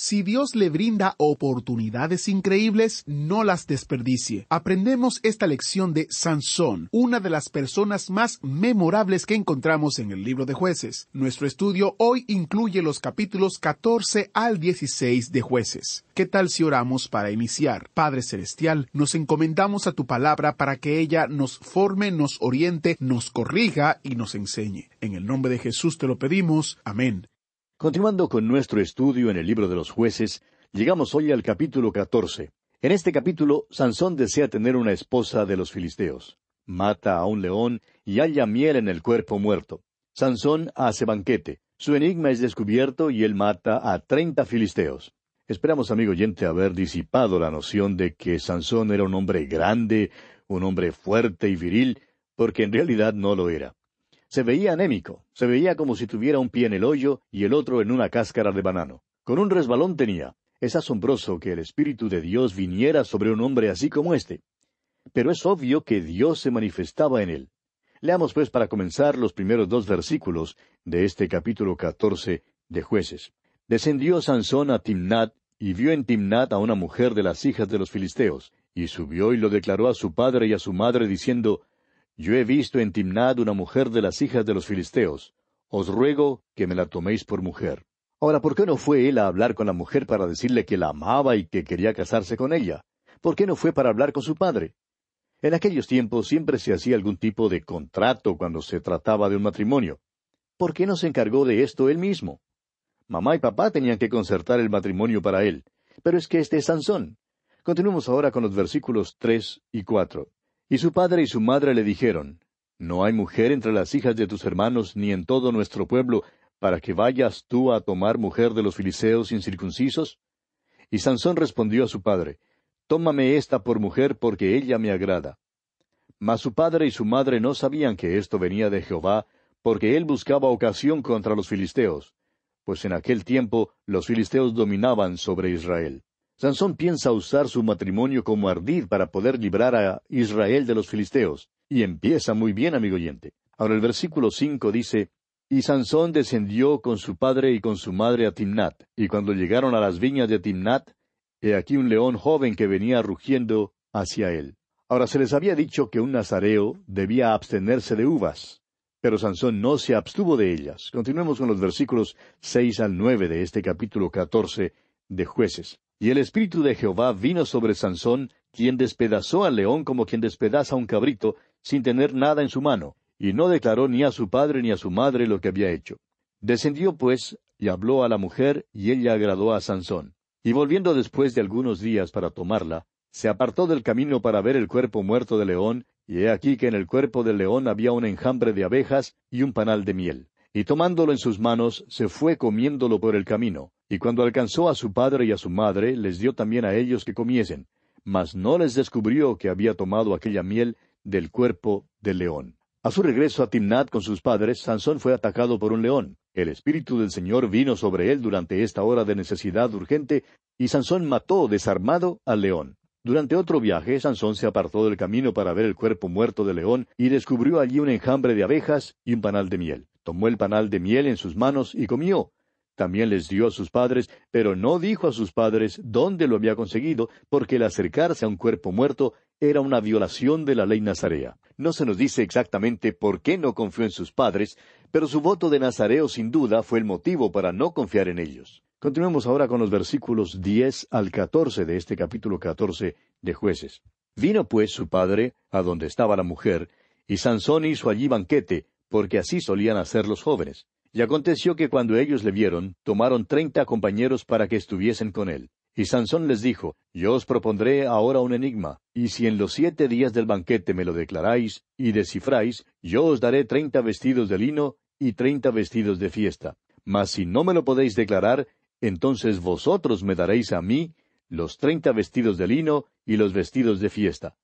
Si Dios le brinda oportunidades increíbles, no las desperdicie. Aprendemos esta lección de Sansón, una de las personas más memorables que encontramos en el libro de jueces. Nuestro estudio hoy incluye los capítulos 14 al 16 de jueces. ¿Qué tal si oramos para iniciar? Padre Celestial, nos encomendamos a tu palabra para que ella nos forme, nos oriente, nos corrija y nos enseñe. En el nombre de Jesús te lo pedimos. Amén. Continuando con nuestro estudio en el libro de los jueces, llegamos hoy al capítulo 14. En este capítulo, Sansón desea tener una esposa de los filisteos. Mata a un león y halla miel en el cuerpo muerto. Sansón hace banquete. Su enigma es descubierto y él mata a treinta filisteos. Esperamos, amigo oyente, haber disipado la noción de que Sansón era un hombre grande, un hombre fuerte y viril, porque en realidad no lo era. Se veía anémico, se veía como si tuviera un pie en el hoyo y el otro en una cáscara de banano. Con un resbalón tenía. Es asombroso que el Espíritu de Dios viniera sobre un hombre así como este. Pero es obvio que Dios se manifestaba en él. Leamos pues para comenzar los primeros dos versículos de este capítulo catorce de jueces. Descendió Sansón a Timnat y vio en Timnat a una mujer de las hijas de los filisteos, y subió y lo declaró a su padre y a su madre diciendo, yo he visto en Timnad una mujer de las hijas de los filisteos. Os ruego que me la toméis por mujer. Ahora, ¿por qué no fue él a hablar con la mujer para decirle que la amaba y que quería casarse con ella? ¿Por qué no fue para hablar con su padre? En aquellos tiempos siempre se hacía algún tipo de contrato cuando se trataba de un matrimonio. ¿Por qué no se encargó de esto él mismo? Mamá y papá tenían que concertar el matrimonio para él. Pero es que este es Sansón. Continuemos ahora con los versículos tres y cuatro. Y su padre y su madre le dijeron, ¿No hay mujer entre las hijas de tus hermanos ni en todo nuestro pueblo para que vayas tú a tomar mujer de los filisteos incircuncisos? Y Sansón respondió a su padre, Tómame esta por mujer porque ella me agrada. Mas su padre y su madre no sabían que esto venía de Jehová, porque él buscaba ocasión contra los filisteos, pues en aquel tiempo los filisteos dominaban sobre Israel. Sansón piensa usar su matrimonio como ardid para poder librar a Israel de los filisteos. Y empieza muy bien, amigo oyente. Ahora el versículo cinco dice, Y Sansón descendió con su padre y con su madre a Timnat. Y cuando llegaron a las viñas de Timnat, he aquí un león joven que venía rugiendo hacia él. Ahora se les había dicho que un nazareo debía abstenerse de uvas. Pero Sansón no se abstuvo de ellas. Continuemos con los versículos seis al nueve de este capítulo catorce de jueces. Y el Espíritu de Jehová vino sobre Sansón, quien despedazó al león como quien despedaza un cabrito, sin tener nada en su mano, y no declaró ni a su padre ni a su madre lo que había hecho. Descendió pues, y habló a la mujer, y ella agradó a Sansón. Y volviendo después de algunos días para tomarla, se apartó del camino para ver el cuerpo muerto del león, y he aquí que en el cuerpo del león había un enjambre de abejas y un panal de miel. Y tomándolo en sus manos, se fue comiéndolo por el camino. Y cuando alcanzó a su padre y a su madre, les dio también a ellos que comiesen, mas no les descubrió que había tomado aquella miel del cuerpo del león. A su regreso a Timnat con sus padres, Sansón fue atacado por un león. El Espíritu del Señor vino sobre él durante esta hora de necesidad urgente, y Sansón mató desarmado al león. Durante otro viaje, Sansón se apartó del camino para ver el cuerpo muerto del león y descubrió allí un enjambre de abejas y un panal de miel. Tomó el panal de miel en sus manos y comió. También les dio a sus padres, pero no dijo a sus padres dónde lo había conseguido, porque el acercarse a un cuerpo muerto era una violación de la ley nazarea. No se nos dice exactamente por qué no confió en sus padres, pero su voto de nazareo sin duda fue el motivo para no confiar en ellos. Continuemos ahora con los versículos diez al catorce de este capítulo catorce de jueces. Vino pues su padre a donde estaba la mujer, y Sansón hizo allí banquete, porque así solían hacer los jóvenes. Y aconteció que cuando ellos le vieron, tomaron treinta compañeros para que estuviesen con él. Y Sansón les dijo, Yo os propondré ahora un enigma, y si en los siete días del banquete me lo declaráis y descifráis, yo os daré treinta vestidos de lino y treinta vestidos de fiesta. Mas si no me lo podéis declarar, entonces vosotros me daréis a mí los treinta vestidos de lino y los vestidos de fiesta.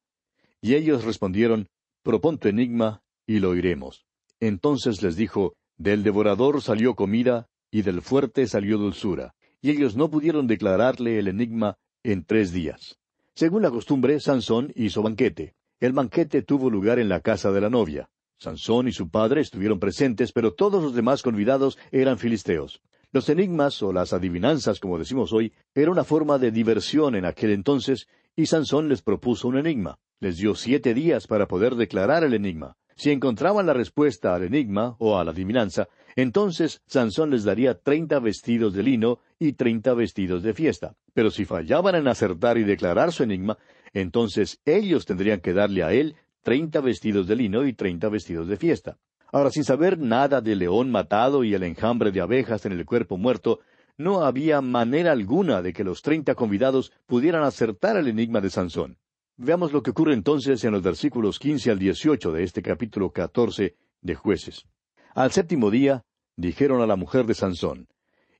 Y ellos respondieron, Propon tu enigma, y lo oiremos. Entonces les dijo, del devorador salió comida, y del fuerte salió dulzura. Y ellos no pudieron declararle el enigma en tres días. Según la costumbre, Sansón hizo banquete. El banquete tuvo lugar en la casa de la novia. Sansón y su padre estuvieron presentes, pero todos los demás convidados eran filisteos. Los enigmas o las adivinanzas, como decimos hoy, era una forma de diversión en aquel entonces, y Sansón les propuso un enigma. Les dio siete días para poder declarar el enigma. Si encontraban la respuesta al enigma o a la adivinanza, entonces Sansón les daría treinta vestidos de lino y treinta vestidos de fiesta. Pero si fallaban en acertar y declarar su enigma, entonces ellos tendrían que darle a él treinta vestidos de lino y treinta vestidos de fiesta. Ahora, sin saber nada del león matado y el enjambre de abejas en el cuerpo muerto, no había manera alguna de que los treinta convidados pudieran acertar el enigma de Sansón. Veamos lo que ocurre entonces en los versículos quince al dieciocho de este capítulo catorce de Jueces. Al séptimo día, dijeron a la mujer de Sansón,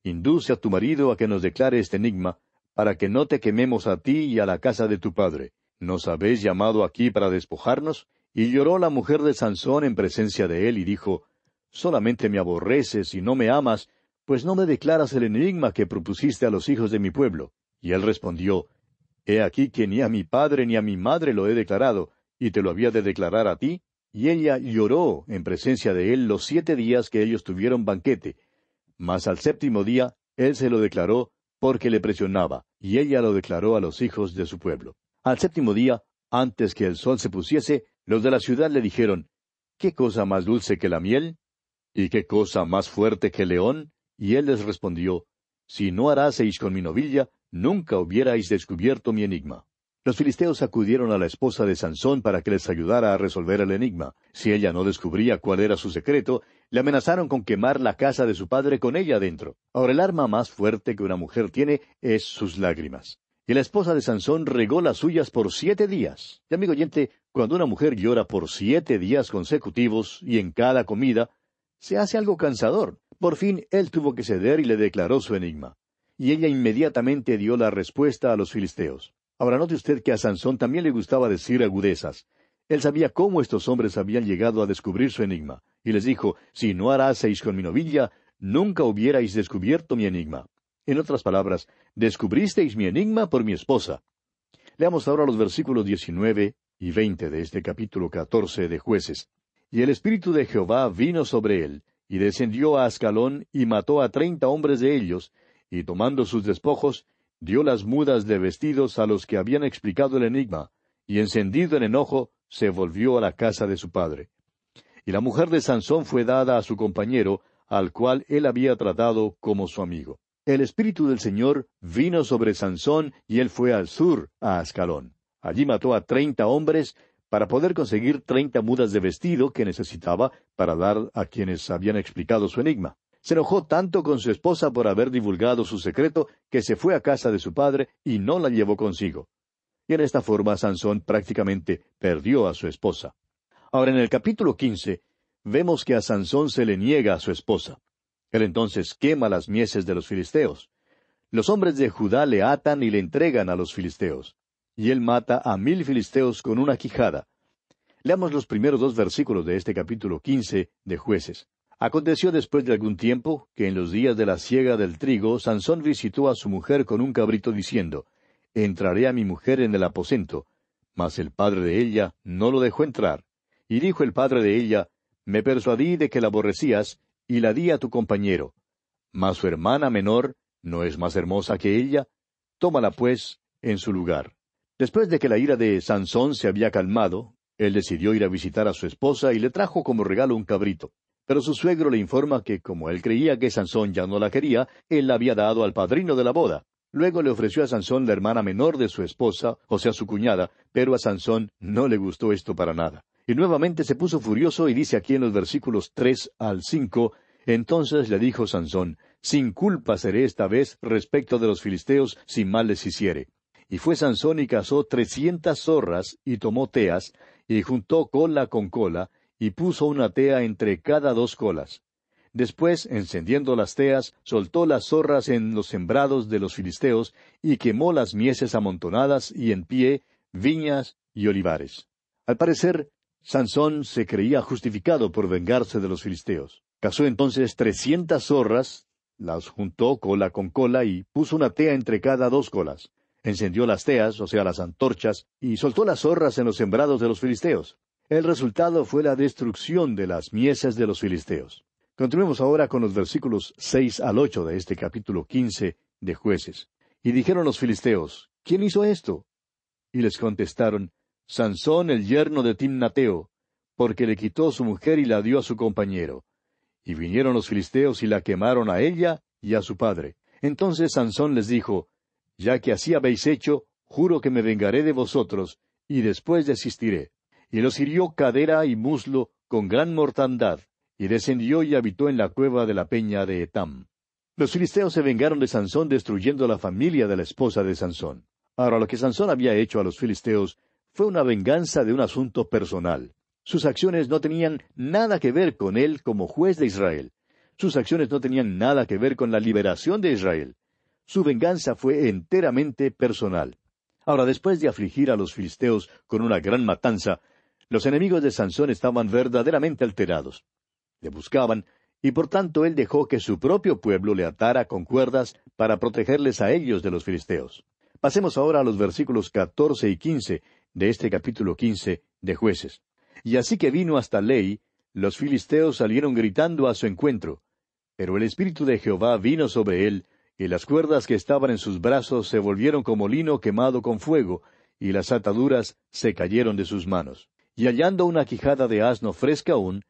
Induce a tu marido a que nos declare este enigma, para que no te quememos a ti y a la casa de tu padre. ¿Nos habéis llamado aquí para despojarnos? Y lloró la mujer de Sansón en presencia de él y dijo, Solamente me aborreces y no me amas, pues no me declaras el enigma que propusiste a los hijos de mi pueblo. Y él respondió, He aquí que ni a mi padre ni a mi madre lo he declarado, y te lo había de declarar a ti. Y ella lloró en presencia de él los siete días que ellos tuvieron banquete. Mas al séptimo día él se lo declaró porque le presionaba, y ella lo declaró a los hijos de su pueblo. Al séptimo día, antes que el sol se pusiese, los de la ciudad le dijeron, ¿Qué cosa más dulce que la miel? ¿Y qué cosa más fuerte que el león? Y él les respondió, Si no haráseis con mi novilla, nunca hubierais descubierto mi enigma. Los filisteos acudieron a la esposa de Sansón para que les ayudara a resolver el enigma. Si ella no descubría cuál era su secreto, le amenazaron con quemar la casa de su padre con ella dentro. Ahora el arma más fuerte que una mujer tiene es sus lágrimas. Y la esposa de Sansón regó las suyas por siete días. Y amigo oyente, cuando una mujer llora por siete días consecutivos y en cada comida, se hace algo cansador. Por fin él tuvo que ceder y le declaró su enigma y ella inmediatamente dio la respuesta a los filisteos. Ahora note usted que a Sansón también le gustaba decir agudezas. Él sabía cómo estos hombres habían llegado a descubrir su enigma, y les dijo, si no haraseis con mi novilla, nunca hubierais descubierto mi enigma. En otras palabras, descubristeis mi enigma por mi esposa. Leamos ahora los versículos diecinueve y veinte de este capítulo catorce de jueces. Y el Espíritu de Jehová vino sobre él, y descendió a Ascalón, y mató a treinta hombres de ellos, y tomando sus despojos, dio las mudas de vestidos a los que habían explicado el enigma, y encendido en enojo, se volvió a la casa de su padre. Y la mujer de Sansón fue dada a su compañero, al cual él había tratado como su amigo. El Espíritu del Señor vino sobre Sansón y él fue al sur, a Ascalón. Allí mató a treinta hombres para poder conseguir treinta mudas de vestido que necesitaba para dar a quienes habían explicado su enigma. Se enojó tanto con su esposa por haber divulgado su secreto que se fue a casa de su padre y no la llevó consigo. Y en esta forma Sansón prácticamente perdió a su esposa. Ahora en el capítulo quince vemos que a Sansón se le niega a su esposa. Él entonces quema las mieses de los filisteos. Los hombres de Judá le atan y le entregan a los filisteos. Y él mata a mil filisteos con una quijada. Leamos los primeros dos versículos de este capítulo quince de jueces. Aconteció después de algún tiempo que en los días de la siega del trigo, Sansón visitó a su mujer con un cabrito diciendo, Entraré a mi mujer en el aposento. Mas el padre de ella no lo dejó entrar. Y dijo el padre de ella, Me persuadí de que la aborrecías, y la di a tu compañero. Mas su hermana menor no es más hermosa que ella. Tómala, pues, en su lugar. Después de que la ira de Sansón se había calmado, él decidió ir a visitar a su esposa y le trajo como regalo un cabrito. Pero su suegro le informa que como él creía que Sansón ya no la quería, él la había dado al padrino de la boda. Luego le ofreció a Sansón la hermana menor de su esposa, o sea, su cuñada, pero a Sansón no le gustó esto para nada. Y nuevamente se puso furioso y dice aquí en los versículos tres al cinco, entonces le dijo Sansón, Sin culpa seré esta vez respecto de los filisteos si mal les hiciere. Y fue Sansón y cazó trescientas zorras, y tomó teas, y juntó cola con cola, y puso una tea entre cada dos colas. Después, encendiendo las teas, soltó las zorras en los sembrados de los filisteos, y quemó las mieses amontonadas y en pie, viñas y olivares. Al parecer, Sansón se creía justificado por vengarse de los filisteos. Cazó entonces trescientas zorras, las juntó cola con cola y puso una tea entre cada dos colas. Encendió las teas, o sea, las antorchas, y soltó las zorras en los sembrados de los filisteos. El resultado fue la destrucción de las mieses de los filisteos. Continuemos ahora con los versículos seis al ocho de este capítulo quince de jueces. Y dijeron los filisteos, ¿quién hizo esto? Y les contestaron, Sansón el yerno de Timnateo, porque le quitó su mujer y la dio a su compañero. Y vinieron los filisteos y la quemaron a ella y a su padre. Entonces Sansón les dijo, Ya que así habéis hecho, juro que me vengaré de vosotros, y después desistiré y los hirió cadera y muslo con gran mortandad, y descendió y habitó en la cueva de la peña de Etam. Los filisteos se vengaron de Sansón destruyendo la familia de la esposa de Sansón. Ahora lo que Sansón había hecho a los filisteos fue una venganza de un asunto personal. Sus acciones no tenían nada que ver con él como juez de Israel. Sus acciones no tenían nada que ver con la liberación de Israel. Su venganza fue enteramente personal. Ahora, después de afligir a los filisteos con una gran matanza, los enemigos de Sansón estaban verdaderamente alterados. Le buscaban, y por tanto él dejó que su propio pueblo le atara con cuerdas para protegerles a ellos de los filisteos. Pasemos ahora a los versículos catorce y quince de este capítulo quince de jueces. Y así que vino hasta Ley, los filisteos salieron gritando a su encuentro. Pero el Espíritu de Jehová vino sobre él, y las cuerdas que estaban en sus brazos se volvieron como lino quemado con fuego, y las ataduras se cayeron de sus manos y hallando una quijada de asno fresca aún,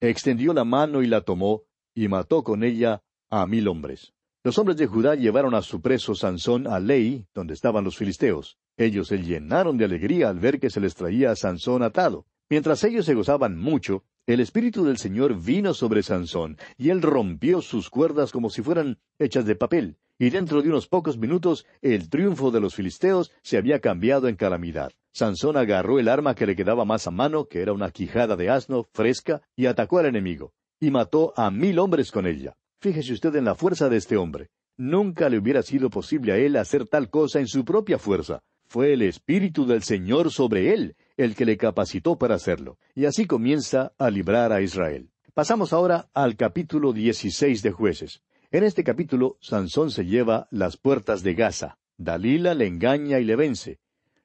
extendió la mano y la tomó, y mató con ella a mil hombres. Los hombres de Judá llevaron a su preso Sansón a Ley, donde estaban los filisteos. Ellos se llenaron de alegría al ver que se les traía a Sansón atado. Mientras ellos se gozaban mucho, el Espíritu del Señor vino sobre Sansón, y él rompió sus cuerdas como si fueran hechas de papel, y dentro de unos pocos minutos el triunfo de los filisteos se había cambiado en calamidad. Sansón agarró el arma que le quedaba más a mano, que era una quijada de asno fresca, y atacó al enemigo, y mató a mil hombres con ella. Fíjese usted en la fuerza de este hombre. Nunca le hubiera sido posible a él hacer tal cosa en su propia fuerza. Fue el Espíritu del Señor sobre él el que le capacitó para hacerlo. Y así comienza a librar a Israel. Pasamos ahora al capítulo dieciséis de jueces. En este capítulo, Sansón se lleva las puertas de Gaza. Dalila le engaña y le vence.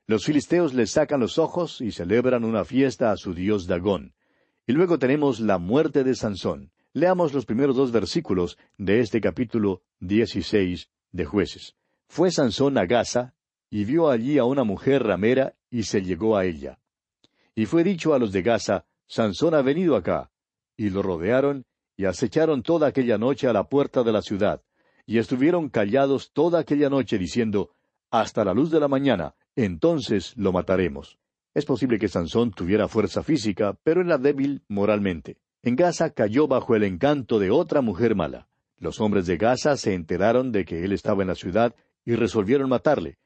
Los filisteos le sacan los ojos y celebran una fiesta a su dios Dagón. Y luego tenemos la muerte de Sansón. Leamos los primeros dos versículos de este capítulo dieciséis de jueces. Fue Sansón a Gaza, y vio allí a una mujer ramera, y se llegó a ella. Y fue dicho a los de Gaza, Sansón ha venido acá. Y lo rodearon, y acecharon toda aquella noche a la puerta de la ciudad, y estuvieron callados toda aquella noche diciendo, Hasta la luz de la mañana, entonces lo mataremos. Es posible que Sansón tuviera fuerza física, pero era débil moralmente. En Gaza cayó bajo el encanto de otra mujer mala. Los hombres de Gaza se enteraron de que él estaba en la ciudad y resolvieron matarle.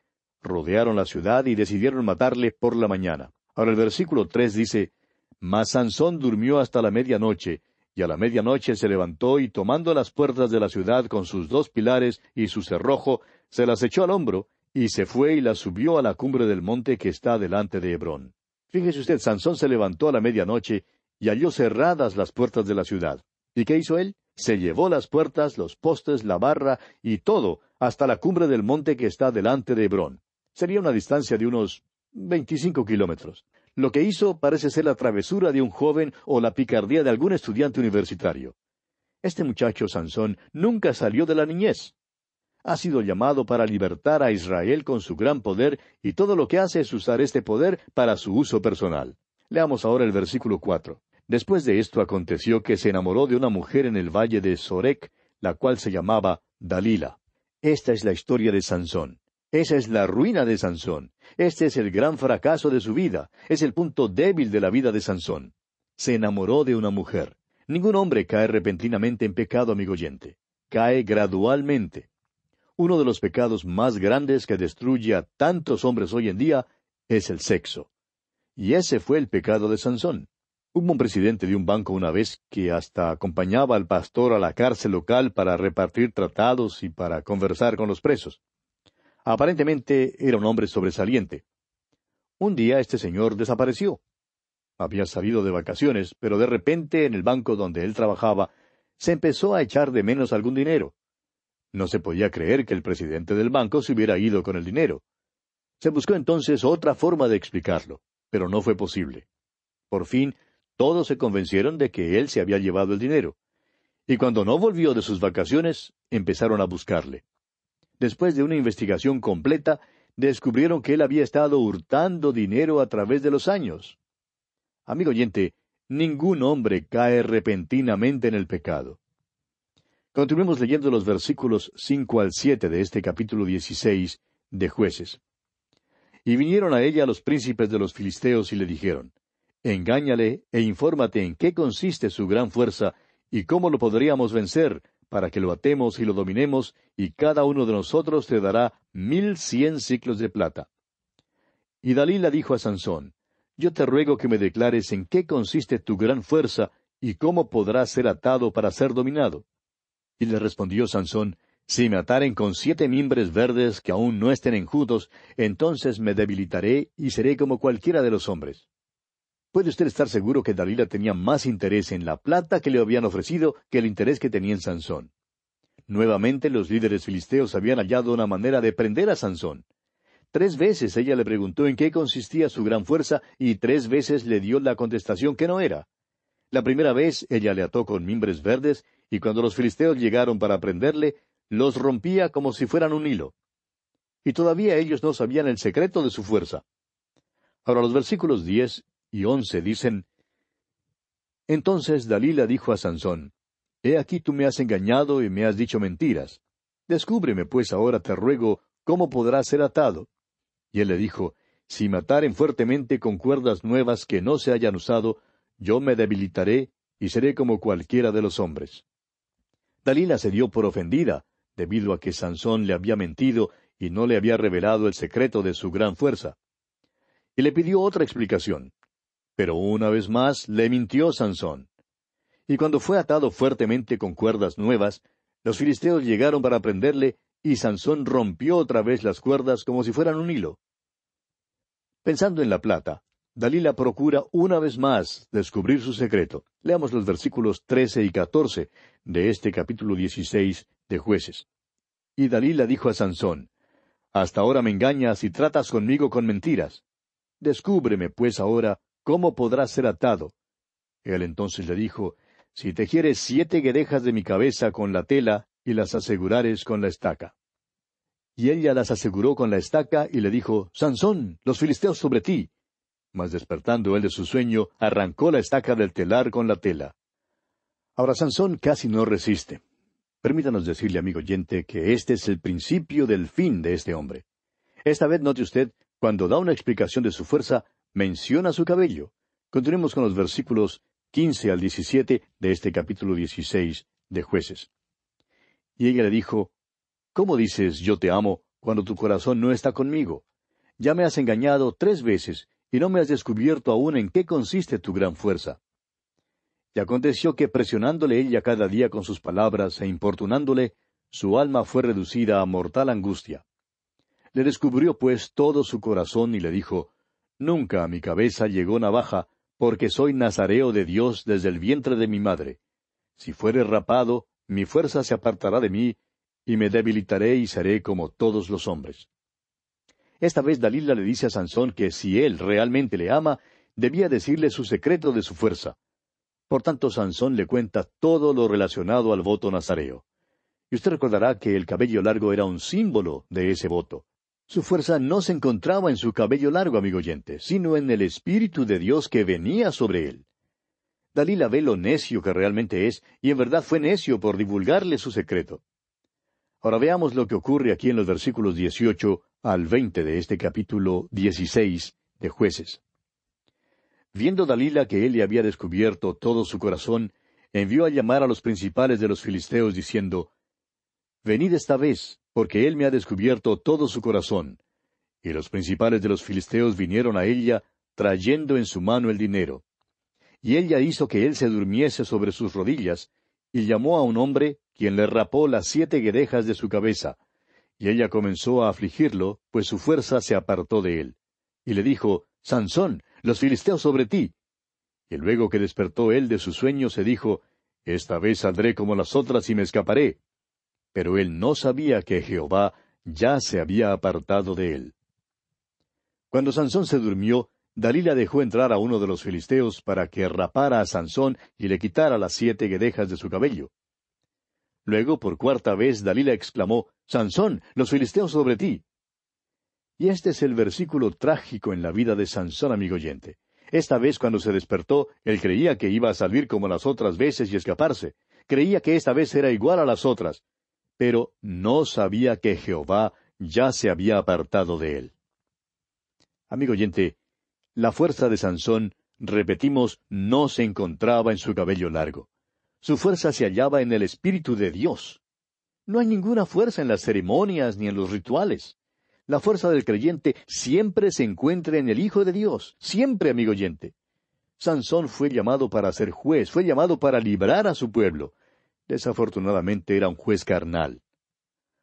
Rodearon la ciudad y decidieron matarle por la mañana. Ahora el versículo tres dice, Mas Sansón durmió hasta la medianoche, y a la medianoche se levantó y tomando las puertas de la ciudad con sus dos pilares y su cerrojo, se las echó al hombro, y se fue y la subió a la cumbre del monte que está delante de Hebrón. Fíjese usted, Sansón se levantó a la medianoche y halló cerradas las puertas de la ciudad. ¿Y qué hizo él? Se llevó las puertas, los postes, la barra y todo hasta la cumbre del monte que está delante de Hebrón. Sería una distancia de unos veinticinco kilómetros. Lo que hizo parece ser la travesura de un joven o la picardía de algún estudiante universitario. Este muchacho Sansón nunca salió de la niñez. Ha sido llamado para libertar a Israel con su gran poder y todo lo que hace es usar este poder para su uso personal. Leamos ahora el versículo cuatro. Después de esto aconteció que se enamoró de una mujer en el valle de Sorek, la cual se llamaba Dalila. Esta es la historia de Sansón. Esa es la ruina de Sansón. Este es el gran fracaso de su vida. Es el punto débil de la vida de Sansón. Se enamoró de una mujer. Ningún hombre cae repentinamente en pecado, amigo oyente. Cae gradualmente. Uno de los pecados más grandes que destruye a tantos hombres hoy en día es el sexo. Y ese fue el pecado de Sansón. Hubo un presidente de un banco una vez que hasta acompañaba al pastor a la cárcel local para repartir tratados y para conversar con los presos. Aparentemente era un hombre sobresaliente. Un día este señor desapareció. Había salido de vacaciones, pero de repente en el banco donde él trabajaba se empezó a echar de menos algún dinero. No se podía creer que el presidente del banco se hubiera ido con el dinero. Se buscó entonces otra forma de explicarlo, pero no fue posible. Por fin todos se convencieron de que él se había llevado el dinero. Y cuando no volvió de sus vacaciones, empezaron a buscarle. Después de una investigación completa, descubrieron que él había estado hurtando dinero a través de los años. Amigo oyente, ningún hombre cae repentinamente en el pecado. Continuemos leyendo los versículos cinco al siete de este capítulo dieciséis de Jueces. Y vinieron a ella los príncipes de los filisteos y le dijeron, Engáñale e infórmate en qué consiste su gran fuerza y cómo lo podríamos vencer, para que lo atemos y lo dominemos, y cada uno de nosotros te dará mil cien ciclos de plata. Y Dalila dijo a Sansón, Yo te ruego que me declares en qué consiste tu gran fuerza y cómo podrás ser atado para ser dominado. Y le respondió Sansón, Si me ataren con siete mimbres verdes que aún no estén enjutos, entonces me debilitaré y seré como cualquiera de los hombres. Puede usted estar seguro que Dalila tenía más interés en la plata que le habían ofrecido que el interés que tenía en Sansón. Nuevamente los líderes filisteos habían hallado una manera de prender a Sansón. Tres veces ella le preguntó en qué consistía su gran fuerza y tres veces le dio la contestación que no era. La primera vez ella le ató con mimbres verdes y cuando los filisteos llegaron para prenderle, los rompía como si fueran un hilo. Y todavía ellos no sabían el secreto de su fuerza. Ahora los versículos diez y once dicen, Entonces Dalila dijo a Sansón, He aquí tú me has engañado y me has dicho mentiras. Descúbreme pues ahora, te ruego, cómo podrás ser atado. Y él le dijo, Si me ataren fuertemente con cuerdas nuevas que no se hayan usado, yo me debilitaré y seré como cualquiera de los hombres. Dalila se dio por ofendida, debido a que Sansón le había mentido y no le había revelado el secreto de su gran fuerza. Y le pidió otra explicación. Pero una vez más le mintió Sansón. Y cuando fue atado fuertemente con cuerdas nuevas, los filisteos llegaron para prenderle, y Sansón rompió otra vez las cuerdas como si fueran un hilo. Pensando en la plata, Dalila procura una vez más descubrir su secreto. Leamos los versículos trece y catorce de este capítulo dieciséis de Jueces. Y Dalila dijo a Sansón, Hasta ahora me engañas y tratas conmigo con mentiras. Descúbreme, pues, ahora ¿cómo podrás ser atado? Él entonces le dijo, Si tejieres siete guedejas de mi cabeza con la tela y las asegurares con la estaca. Y ella las aseguró con la estaca y le dijo, Sansón, los filisteos sobre ti. Mas despertando él de su sueño, arrancó la estaca del telar con la tela. Ahora Sansón casi no resiste. Permítanos decirle, amigo oyente, que este es el principio del fin de este hombre. Esta vez note usted, cuando da una explicación de su fuerza, menciona su cabello. Continuemos con los versículos quince al diecisiete de este capítulo dieciséis de jueces. Y ella le dijo, ¿Cómo dices yo te amo cuando tu corazón no está conmigo? Ya me has engañado tres veces y no me has descubierto aún en qué consiste tu gran fuerza. Y aconteció que presionándole ella cada día con sus palabras e importunándole, su alma fue reducida a mortal angustia. Le descubrió pues todo su corazón y le dijo, Nunca a mi cabeza llegó navaja, porque soy nazareo de Dios desde el vientre de mi madre. Si fuere rapado, mi fuerza se apartará de mí, y me debilitaré y seré como todos los hombres. Esta vez Dalila le dice a Sansón que si él realmente le ama, debía decirle su secreto de su fuerza. Por tanto, Sansón le cuenta todo lo relacionado al voto nazareo. Y usted recordará que el cabello largo era un símbolo de ese voto. Su fuerza no se encontraba en su cabello largo, amigo oyente, sino en el Espíritu de Dios que venía sobre él. Dalila ve lo necio que realmente es, y en verdad fue necio por divulgarle su secreto. Ahora veamos lo que ocurre aquí en los versículos 18 al 20 de este capítulo 16 de jueces. Viendo Dalila que él le había descubierto todo su corazón, envió a llamar a los principales de los filisteos diciendo, Venid esta vez, porque él me ha descubierto todo su corazón. Y los principales de los filisteos vinieron a ella, trayendo en su mano el dinero. Y ella hizo que él se durmiese sobre sus rodillas, y llamó a un hombre, quien le rapó las siete guedejas de su cabeza. Y ella comenzó a afligirlo, pues su fuerza se apartó de él. Y le dijo, Sansón, los filisteos sobre ti. Y luego que despertó él de su sueño, se dijo, Esta vez saldré como las otras y me escaparé pero él no sabía que Jehová ya se había apartado de él. Cuando Sansón se durmió, Dalila dejó entrar a uno de los filisteos para que rapara a Sansón y le quitara las siete guedejas de su cabello. Luego, por cuarta vez, Dalila exclamó, Sansón, los filisteos sobre ti. Y este es el versículo trágico en la vida de Sansón, amigo oyente. Esta vez cuando se despertó, él creía que iba a salir como las otras veces y escaparse. Creía que esta vez era igual a las otras, pero no sabía que Jehová ya se había apartado de él. Amigo oyente, la fuerza de Sansón, repetimos, no se encontraba en su cabello largo. Su fuerza se hallaba en el Espíritu de Dios. No hay ninguna fuerza en las ceremonias ni en los rituales. La fuerza del creyente siempre se encuentra en el Hijo de Dios, siempre, amigo oyente. Sansón fue llamado para ser juez, fue llamado para librar a su pueblo, Desafortunadamente era un juez carnal.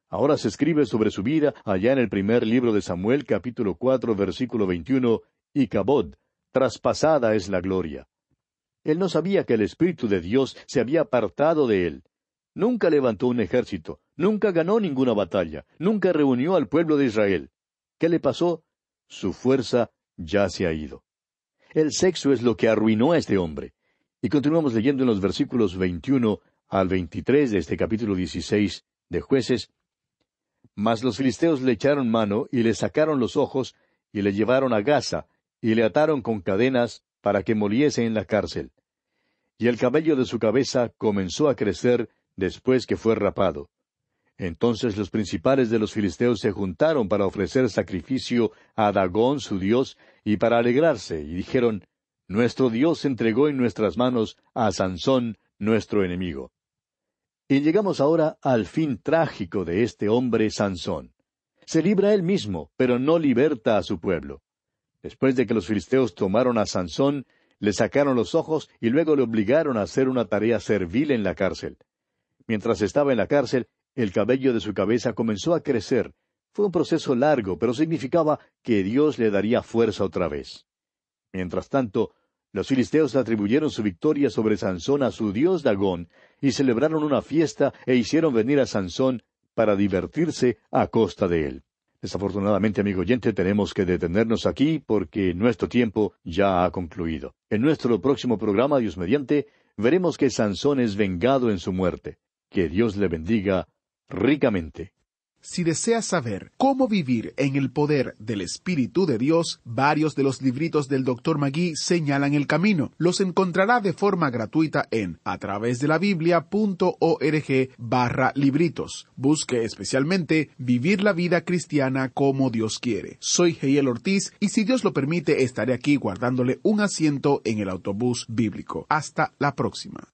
Ahora se escribe sobre su vida allá en el primer libro de Samuel capítulo cuatro versículo veintiuno, y Cabod, traspasada es la gloria. Él no sabía que el Espíritu de Dios se había apartado de él. Nunca levantó un ejército, nunca ganó ninguna batalla, nunca reunió al pueblo de Israel. ¿Qué le pasó? Su fuerza ya se ha ido. El sexo es lo que arruinó a este hombre. Y continuamos leyendo en los versículos veintiuno al veintitrés de este capítulo dieciséis de jueces, mas los filisteos le echaron mano y le sacaron los ojos y le llevaron a Gaza y le ataron con cadenas para que moliese en la cárcel. Y el cabello de su cabeza comenzó a crecer después que fue rapado. Entonces los principales de los filisteos se juntaron para ofrecer sacrificio a Dagón su dios y para alegrarse, y dijeron, Nuestro Dios entregó en nuestras manos a Sansón, nuestro enemigo. Y llegamos ahora al fin trágico de este hombre Sansón. Se libra él mismo, pero no liberta a su pueblo. Después de que los filisteos tomaron a Sansón, le sacaron los ojos y luego le obligaron a hacer una tarea servil en la cárcel. Mientras estaba en la cárcel, el cabello de su cabeza comenzó a crecer. Fue un proceso largo, pero significaba que Dios le daría fuerza otra vez. Mientras tanto, los filisteos atribuyeron su victoria sobre Sansón a su dios Dagón, y celebraron una fiesta e hicieron venir a Sansón para divertirse a costa de él. Desafortunadamente, amigo oyente, tenemos que detenernos aquí porque nuestro tiempo ya ha concluido. En nuestro próximo programa, Dios mediante, veremos que Sansón es vengado en su muerte. Que Dios le bendiga ricamente. Si deseas saber cómo vivir en el poder del Espíritu de Dios, varios de los libritos del Dr. Magui señalan el camino. Los encontrará de forma gratuita en a través de la biblia.org barra libritos. Busque especialmente Vivir la vida cristiana como Dios quiere. Soy Heiel Ortiz y si Dios lo permite estaré aquí guardándole un asiento en el autobús bíblico. Hasta la próxima.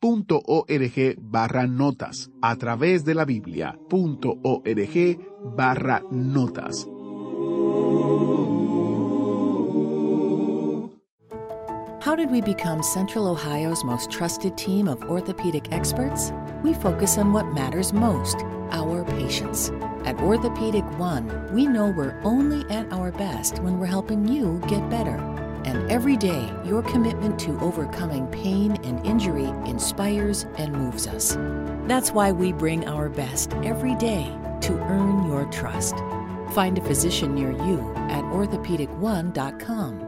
Biblia.org barra notas, a través de la barra notas. How did we become Central Ohio's most trusted team of orthopedic experts? We focus on what matters most our patients. At Orthopedic One, we know we're only at our best when we're helping you get better. And every day, your commitment to overcoming pain and injury inspires and moves us. That's why we bring our best every day to earn your trust. Find a physician near you at orthopedic1.com.